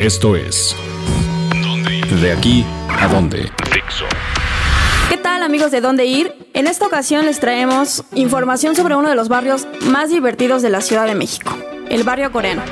Esto es De aquí a dónde. ¿Qué tal amigos de Dónde Ir? En esta ocasión les traemos información sobre uno de los barrios más divertidos de la Ciudad de México, el barrio coreano.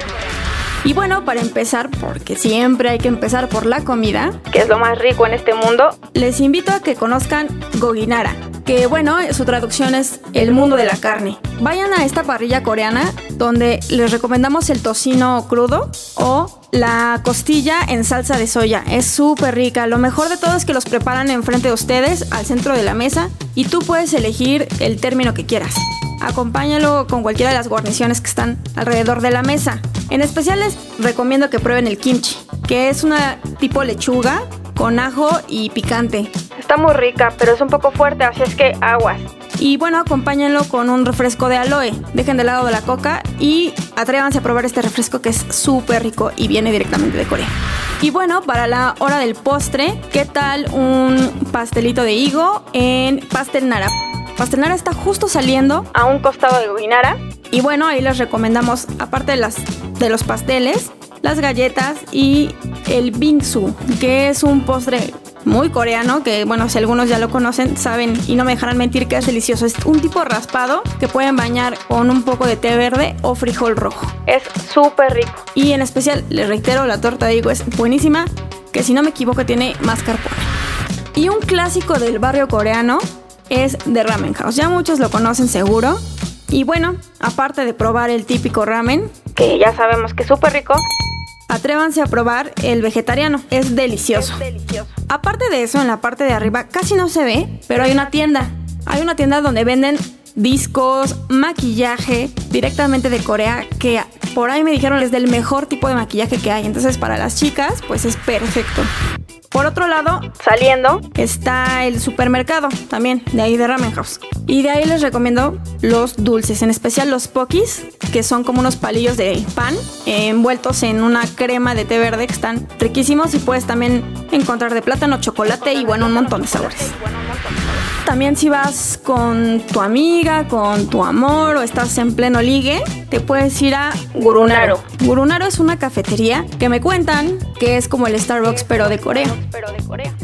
Y bueno, para empezar, porque siempre hay que empezar por la comida, que es lo más rico en este mundo, les invito a que conozcan Goginara, que bueno, su traducción es el mundo de la carne. Vayan a esta parrilla coreana donde les recomendamos el tocino crudo o la costilla en salsa de soya. Es súper rica. Lo mejor de todo es que los preparan enfrente de ustedes, al centro de la mesa, y tú puedes elegir el término que quieras. Acompáñalo con cualquiera de las guarniciones que están alrededor de la mesa. En especial les recomiendo que prueben el kimchi, que es una tipo lechuga con ajo y picante. Está muy rica, pero es un poco fuerte, así es que aguas. Y bueno, acompáñenlo con un refresco de aloe. Dejen de lado de la coca y atrévanse a probar este refresco que es súper rico y viene directamente de Corea. Y bueno, para la hora del postre, ¿qué tal un pastelito de higo en pastel nara? Pastel nara está justo saliendo a un costado de Goinara. Y bueno, ahí les recomendamos, aparte de, las, de los pasteles, las galletas y el bingsu, que es un postre muy coreano, que bueno, si algunos ya lo conocen, saben y no me dejarán mentir que es delicioso. Es un tipo raspado que pueden bañar con un poco de té verde o frijol rojo. Es súper rico. Y en especial, les reitero, la torta de higo es buenísima, que si no me equivoco tiene mascarpone. Y un clásico del barrio coreano es The Ramen House. Ya muchos lo conocen seguro. Y bueno, aparte de probar el típico ramen, que ya sabemos que es súper rico, atrévanse a probar el vegetariano. Es delicioso. es delicioso. Aparte de eso, en la parte de arriba casi no se ve, pero hay una tienda. Hay una tienda donde venden discos, maquillaje directamente de Corea que por ahí me dijeron es del mejor tipo de maquillaje que hay. Entonces para las chicas pues es perfecto. Por otro lado, saliendo, está el supermercado también, de ahí de Ramen House. Y de ahí les recomiendo los dulces, en especial los pokis, que son como unos palillos de pan envueltos en una crema de té verde que están riquísimos y puedes también encontrar de plátano, chocolate y bueno, un montón de sabores. También si vas con tu amiga, con tu amor o estás en pleno ligue, te puedes ir a Gurunaro. Gurunaro es una cafetería que me cuentan que es como el Starbucks pero de Corea.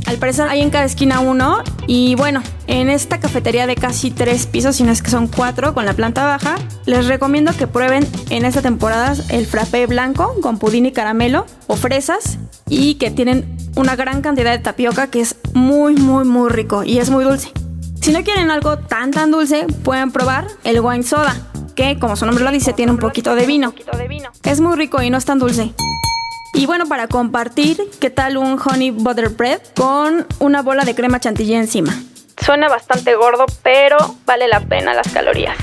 Al parecer hay en cada esquina uno y bueno, en esta cafetería de casi tres pisos, si no es que son cuatro con la planta baja, les recomiendo que prueben en esta temporada el frappé blanco con pudín y caramelo o fresas y que tienen una gran cantidad de tapioca que es muy muy muy rico y es muy dulce. Si no quieren algo tan tan dulce, pueden probar el wine soda, que como su nombre lo dice, tiene un poquito de vino. Es muy rico y no es tan dulce. Y bueno, para compartir, ¿qué tal un honey butter bread con una bola de crema chantilly encima? Suena bastante gordo, pero vale la pena las calorías.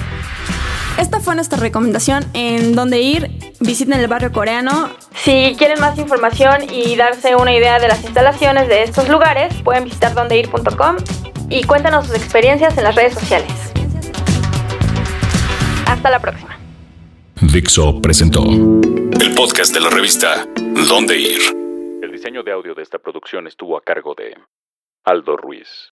Esta fue nuestra recomendación en dónde ir. Visiten el barrio coreano. Si quieren más información y darse una idea de las instalaciones de estos lugares, pueden visitar dondeir.com y cuéntanos sus experiencias en las redes sociales. Hasta la próxima. Dixo presentó el de la revista Dónde Ir. El diseño de audio de esta producción estuvo a cargo de Aldo Ruiz.